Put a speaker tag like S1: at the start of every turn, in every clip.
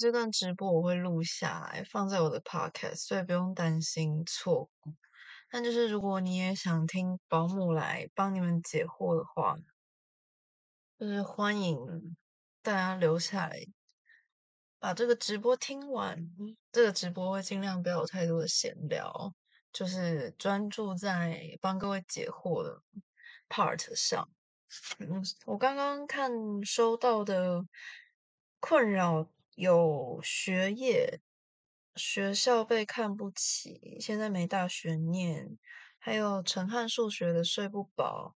S1: 这段直播我会录下来，放在我的 podcast，所以不用担心错过。但就是如果你也想听保姆来帮你们解惑的话，就是欢迎大家留下来，把这个直播听完。这个直播会尽量不要有太多的闲聊，就是专注在帮各位解惑的 part 上。嗯，我刚刚看收到的困扰有学业，学校被看不起，现在没大学念，还有陈汉数学的睡不饱，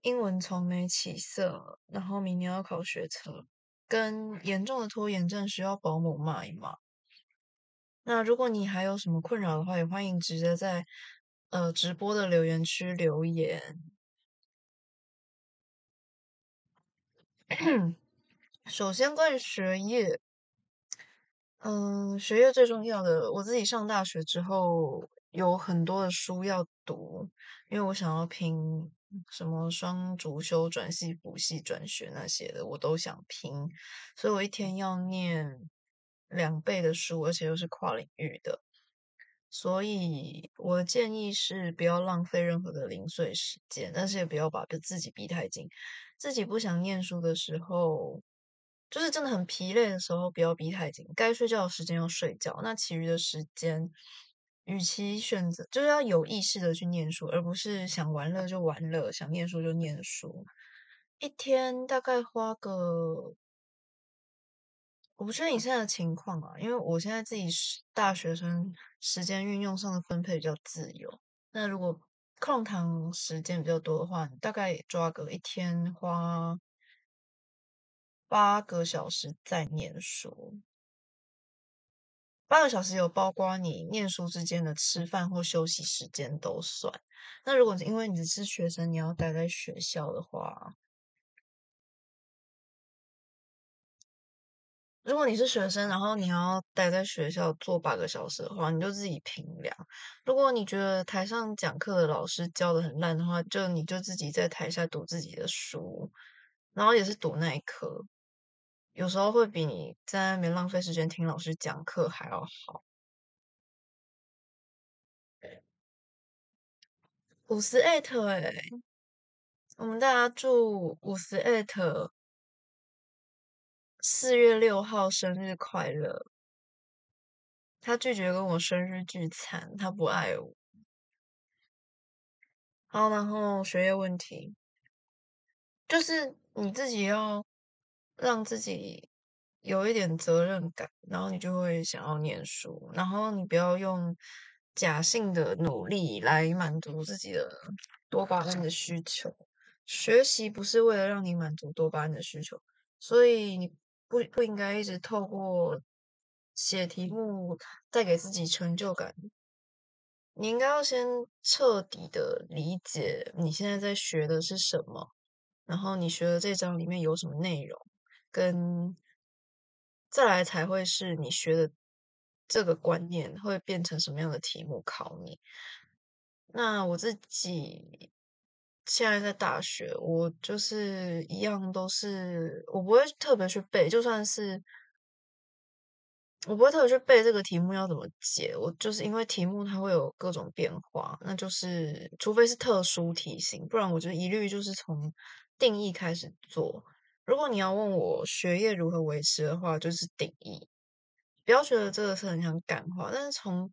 S1: 英文从没起色，然后明年要考学测，跟严重的拖延症需要保姆骂一骂。那如果你还有什么困扰的话，也欢迎直接在呃直播的留言区留言。首先，关于学业，嗯，学业最重要的，我自己上大学之后有很多的书要读，因为我想要拼什么双主修、转系、补系、转学那些的，我都想拼，所以我一天要念两倍的书，而且又是跨领域的，所以我的建议是不要浪费任何的零碎时间，但是也不要把自己逼太紧。自己不想念书的时候，就是真的很疲累的时候，不要逼太紧。该睡觉的时间要睡觉，那其余的时间，与其选择，就是要有意识的去念书，而不是想玩乐就玩乐，想念书就念书。一天大概花个，我不确定你现在的情况啊，因为我现在自己是大学生，时间运用上的分配比较自由。那如果空堂时间比较多的话，大概抓个一天花八个小时在念书，八个小时有包括你念书之间的吃饭或休息时间都算。那如果因为你是学生，你要待在学校的话。如果你是学生，然后你要待在学校做八个小时的话，你就自己评量。如果你觉得台上讲课的老师教的很烂的话，就你就自己在台下读自己的书，然后也是读那一科，有时候会比你在那边浪费时间听老师讲课还要好。五十艾特哎，我们大家祝五十艾特。四月六号生日快乐！他拒绝跟我生日聚餐，他不爱我。好，然后学业问题，就是你自己要让自己有一点责任感，然后你就会想要念书，然后你不要用假性的努力来满足自己的多巴胺的需求。学习不是为了让你满足多巴胺的需求，所以你。不不应该一直透过写题目带给自己成就感。你应该要先彻底的理解你现在在学的是什么，然后你学的这章里面有什么内容，跟再来才会是你学的这个观念会变成什么样的题目考你。那我自己。现在在大学，我就是一样都是，我不会特别去背，就算是我不会特别去背这个题目要怎么解，我就是因为题目它会有各种变化，那就是除非是特殊题型，不然我就一律就是从定义开始做。如果你要问我学业如何维持的话，就是定义，不要觉得这个是很想感化，但是从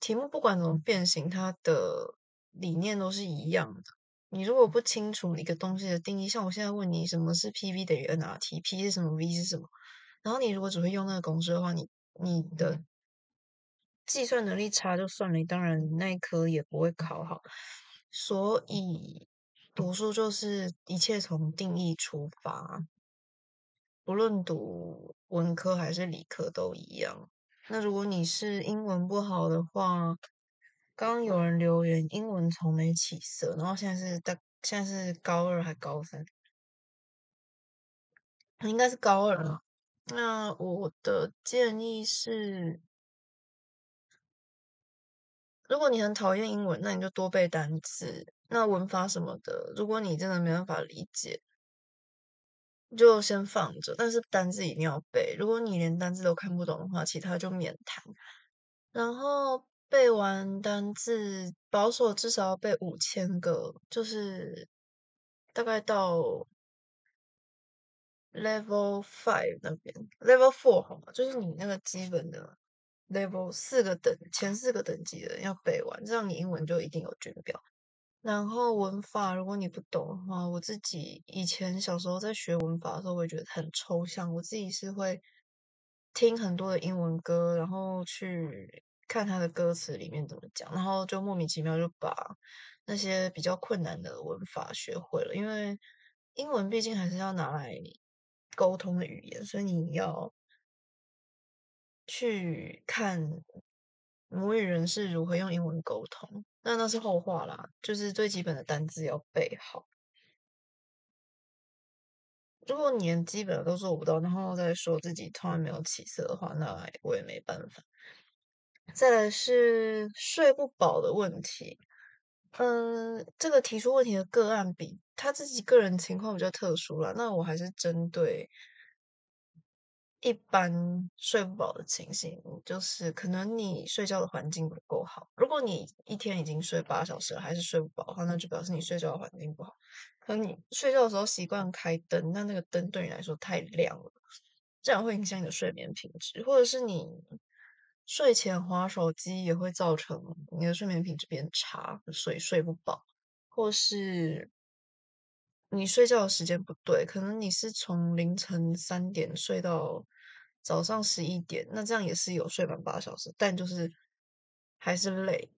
S1: 题目不管怎么变形，它的理念都是一样的。你如果不清楚一个东西的定义，像我现在问你什么是 P V 等于 N R T，P 是什么，V 是什么，然后你如果只会用那个公式的话，你你的计算能力差就算了，你当然那一科也不会考好。所以读书就是一切从定义出发，不论读文科还是理科都一样。那如果你是英文不好的话，刚有人留言，英文从没起色，然后现在是大，现在是高二还高三，应该是高二了。那我的建议是，如果你很讨厌英文，那你就多背单词。那文法什么的，如果你真的没办法理解，就先放着，但是单字一定要背。如果你连单字都看不懂的话，其他就免谈。然后背完单字，保守至少要背五千个，就是大概到 level five 那边，level four 好吗？就是你那个基本的 level 四个等前四个等级的要背完，这样你英文就一定有军标。然后文法，如果你不懂的话，我自己以前小时候在学文法的时候，我也觉得很抽象。我自己是会听很多的英文歌，然后去看它的歌词里面怎么讲，然后就莫名其妙就把那些比较困难的文法学会了。因为英文毕竟还是要拿来沟通的语言，所以你要去看母语人是如何用英文沟通。那那是后话啦，就是最基本的单字要背好。如果你连基本的都做不到，然后再说自己突然没有起色的话，那我也没办法。再来是睡不饱的问题，嗯，这个提出问题的个案比他自己个人情况比较特殊啦，那我还是针对。一般睡不饱的情形，就是可能你睡觉的环境不够好。如果你一天已经睡八小时了，还是睡不饱的话，那就表示你睡觉的环境不好。可能你睡觉的时候习惯开灯，那那个灯对你来说太亮了，这样会影响你的睡眠品质。或者是你睡前划手机，也会造成你的睡眠品质变差，所以睡不饱。或是你睡觉的时间不对，可能你是从凌晨三点睡到早上十一点，那这样也是有睡满八小时，但就是还是累。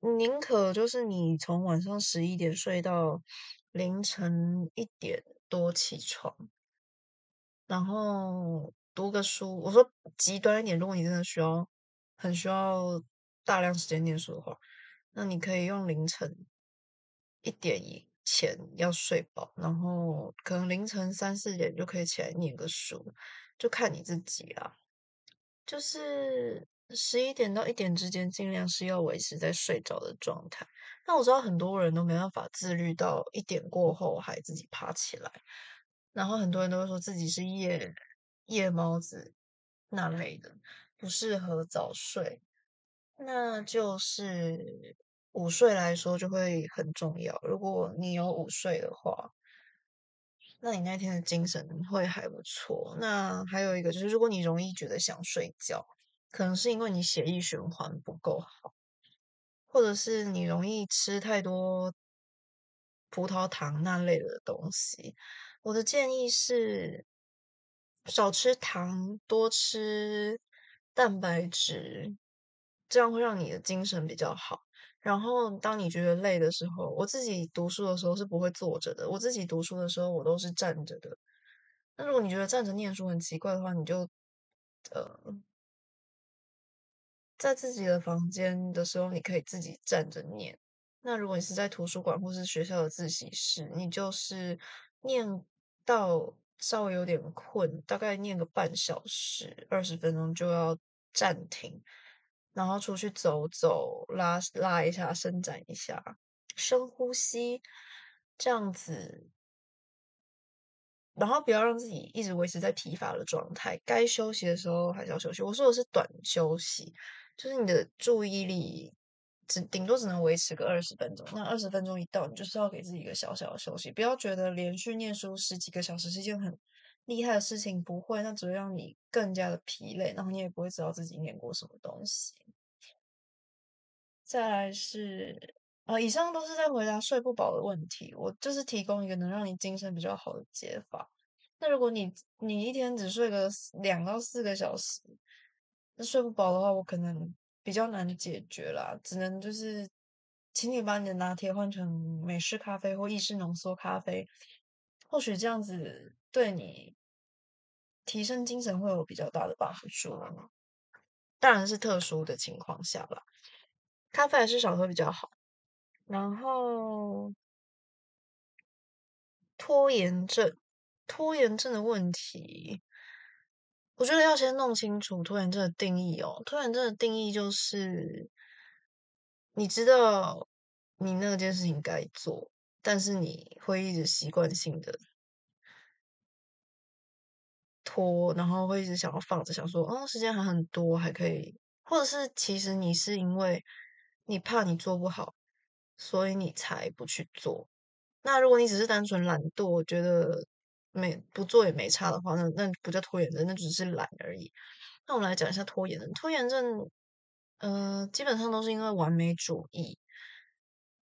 S1: 宁可就是你从晚上十一点睡到凌晨一点多起床，然后读个书。我说极端一点，如果你真的需要很需要大量时间念书的话，那你可以用凌晨一点一。前要睡饱，然后可能凌晨三四点就可以起来念个书，就看你自己啦。就是十一点到一点之间，尽量是要维持在睡着的状态。那我知道很多人都没办法自律到一点过后还自己爬起来，然后很多人都会说自己是夜夜猫子那类的，不适合早睡，那就是。午睡来说就会很重要。如果你有午睡的话，那你那天的精神会还不错。那还有一个就是，如果你容易觉得想睡觉，可能是因为你血液循环不够好，或者是你容易吃太多葡萄糖那类的东西。我的建议是少吃糖，多吃蛋白质，这样会让你的精神比较好。然后，当你觉得累的时候，我自己读书的时候是不会坐着的。我自己读书的时候，我都是站着的。那如果你觉得站着念书很奇怪的话，你就呃，在自己的房间的时候，你可以自己站着念。那如果你是在图书馆或是学校的自习室，你就是念到稍微有点困，大概念个半小时、二十分钟就要暂停。然后出去走走，拉拉一下，伸展一下，深呼吸，这样子，然后不要让自己一直维持在疲乏的状态。该休息的时候还是要休息。我说的是短休息，就是你的注意力只顶多只能维持个二十分钟。那二十分钟一到，你就是要给自己一个小小的休息。不要觉得连续念书十几个小时是一件很厉害的事情，不会，那只会让你更加的疲累，然后你也不会知道自己念过什么东西。再来是，呃，以上都是在回答睡不饱的问题。我就是提供一个能让你精神比较好的解法。那如果你你一天只睡个两到四个小时，那睡不饱的话，我可能比较难解决啦。只能就是，请你把你的拿铁换成美式咖啡或意式浓缩咖啡，或许这样子对你提升精神会有比较大的帮助。当然是特殊的情况下了。咖啡还是少喝比较好。然后拖延症，拖延症的问题，我觉得要先弄清楚拖延症的定义哦。拖延症的定义就是，你知道你那件事情该做，但是你会一直习惯性的拖，然后会一直想要放着，想说，嗯，时间还很多，还可以，或者是其实你是因为你怕你做不好，所以你才不去做。那如果你只是单纯懒惰，觉得没不做也没差的话，那那不叫拖延症，那只是懒而已。那我们来讲一下拖延症。拖延症，呃，基本上都是因为完美主义，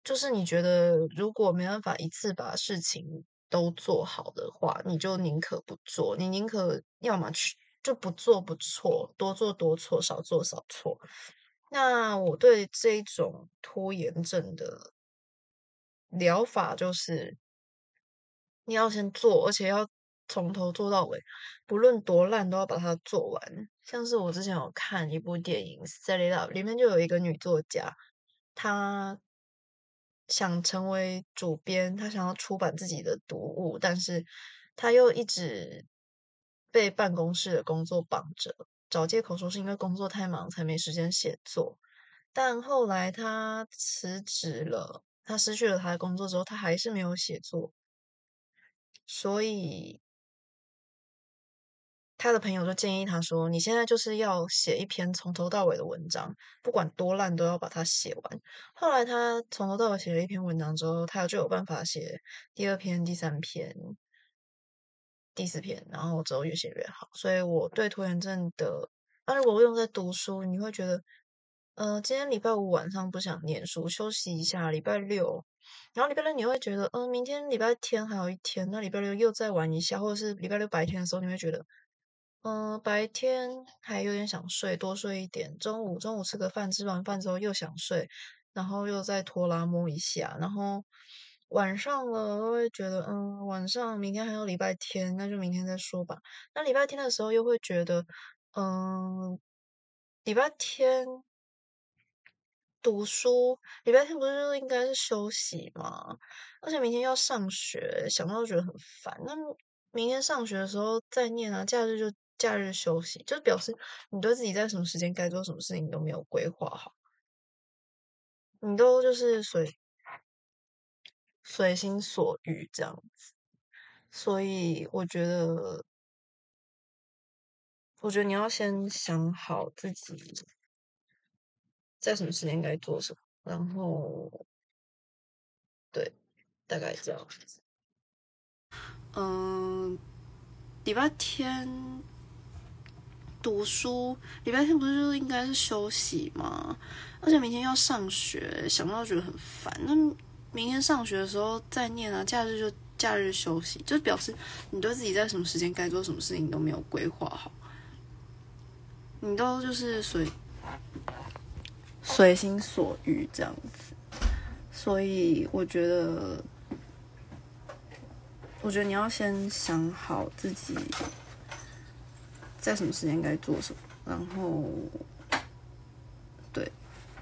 S1: 就是你觉得如果没办法一次把事情都做好的话，你就宁可不做，你宁可要么去就不做不错，多做多错，少做少错。那我对这种拖延症的。疗法就是，你要先做，而且要从头做到尾，不论多烂都要把它做完。像是我之前有看一部电影《Set It Up》，里面就有一个女作家，她想成为主编，她想要出版自己的读物，但是她又一直被办公室的工作绑着，找借口说是因为工作太忙才没时间写作。但后来他辞职了。他失去了他的工作之后，他还是没有写作，所以他的朋友就建议他说：“你现在就是要写一篇从头到尾的文章，不管多烂都要把它写完。”后来他从头到尾写了一篇文章之后，他就有办法写第二篇、第三篇、第四篇，然后之后越写越好。所以我对拖延症的，那如果用在读书，你会觉得。呃，今天礼拜五晚上不想念书，休息一下。礼拜六，然后礼拜六你会觉得，嗯，明天礼拜天还有一天，那礼拜六又再玩一下，或者是礼拜六白天的时候，你会觉得，嗯，白天还有点想睡，多睡一点。中午中午吃个饭，吃完饭之后又想睡，然后又再拖拉摸一下，然后晚上了我会觉得，嗯，晚上明天还有礼拜天，那就明天再说吧。那礼拜天的时候又会觉得，嗯，礼拜天。读书，礼拜天不是就应该是休息吗？而且明天要上学，想到觉得很烦。那明天上学的时候再念啊，假日就假日休息，就表示你对自己在什么时间该做什么事情都没有规划好，你都就是随随心所欲这样子。所以我觉得，我觉得你要先想好自己。在什么时间该做什么，然后，对，大概这样子。嗯，礼拜天读书，礼拜天不是就应该是休息吗？而且明天要上学，想到觉得很烦。那明天上学的时候再念啊，假日就假日休息，就表示你对自己在什么时间该做什么事情都没有规划好，你都就是随。随心所欲这样子，所以我觉得，我觉得你要先想好自己在什么时间该做什么，然后，对，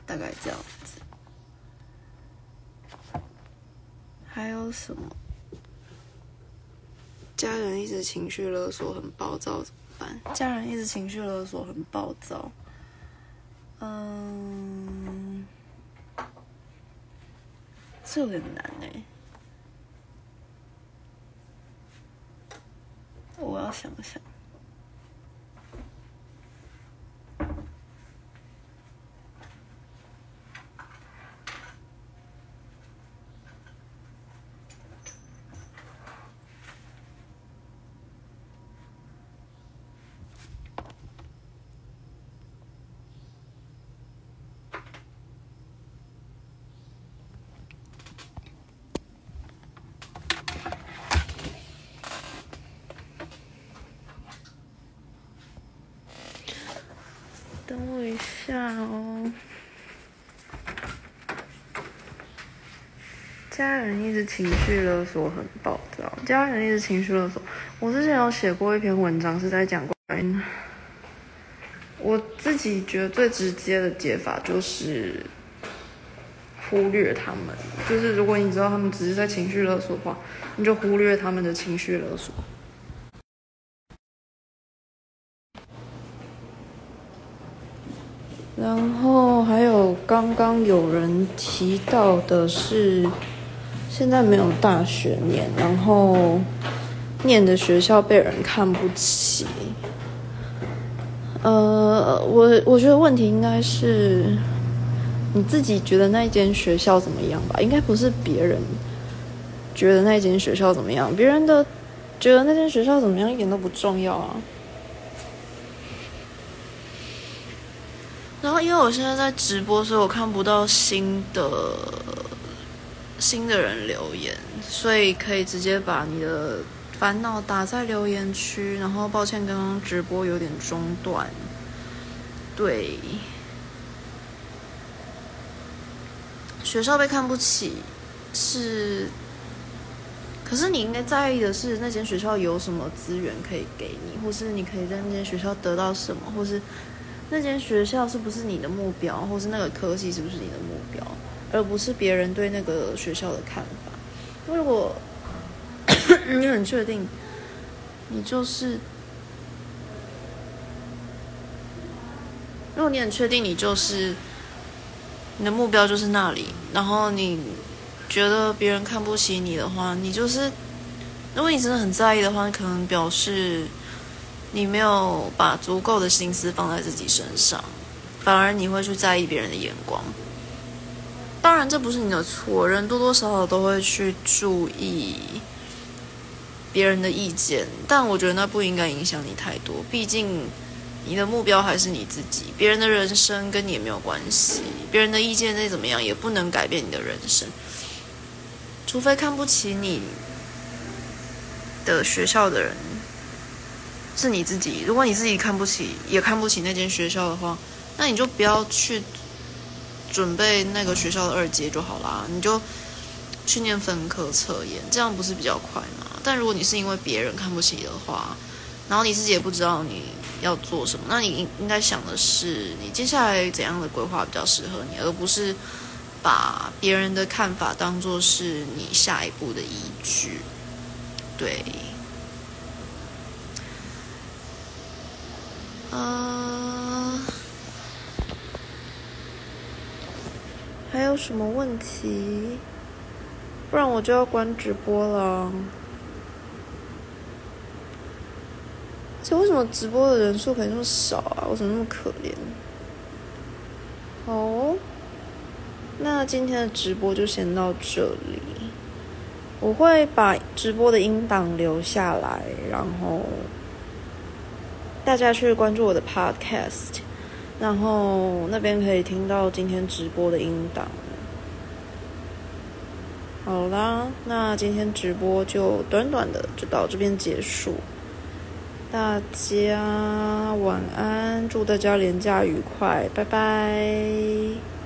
S1: 大概这样子。还有什么？家人一直情绪勒索，很暴躁怎么办？家人一直情绪勒索，很暴躁。嗯，这有点难哎，我要想想。等我一下哦，家人一直情绪勒索，很暴躁。家人一直情绪勒索。我之前有写过一篇文章，是在讲关于我自己觉得最直接的解法就是忽略他们。就是如果你知道他们只是在情绪勒索的话，你就忽略他们的情绪勒索。然后还有刚刚有人提到的是，现在没有大学念，然后
S2: 念的学校被人看不起。呃，我我觉得问题应该是你自己觉得那间学校怎么样吧，应该不是别人觉得那间学校怎么样，别人的觉得那间学校怎么样一点都不重要啊。然后，因为我现在在直播，所以我看不到新的新的人留言，所以可以直接把你的烦恼打在留言区。然后，抱歉，刚刚直播有点中断。对，学校被看不起是，可是你应该在意的是那间学校有什么资源可以给你，或是你可以在那间学校得到什么，或是。那间学校是不是你的目标，或是那个科系是不是你的目标，而不是别人对那个学校的看法？如果你很确定，你就是，如果你很确定你就是你的目标就是那里，然后你觉得别人看不起你的话，你就是，如果你真的很在意的话，可能表示。你没有把足够的心思放在自己身上，反而你会去在意别人的眼光。当然，这不是你的错，人多多少少都会去注意别人的意见，但我觉得那不应该影响你太多。毕竟，你的目标还是你自己，别人的人生跟你也没有关系。别人的意见再怎么样，也不能改变你的人生，除非看不起你的学校的人。是你自己，如果你自己看不起，也看不起那间学校的话，那你就不要去准备那个学校的二阶就好啦，你就去念分科测验，这样不是比较快吗？但如果你是因为别人看不起的话，然后你自己也不知道你要做什么，那你应应该想的是你接下来怎样的规划比较适合你，而不是把别人的看法当做是你下一步的依据，对。啊，还有什么问题？不然我就要关直播了。这为什么直播的人数可以那么少啊？我怎么那么可怜？好，那今天的直播就先到这里。我会把直播的音档留下来，然后。大家去关注我的 Podcast，然后那边可以听到今天直播的音档。好啦，那今天直播就短短的就到这边结束。大家晚安，祝大家连假愉快，拜拜。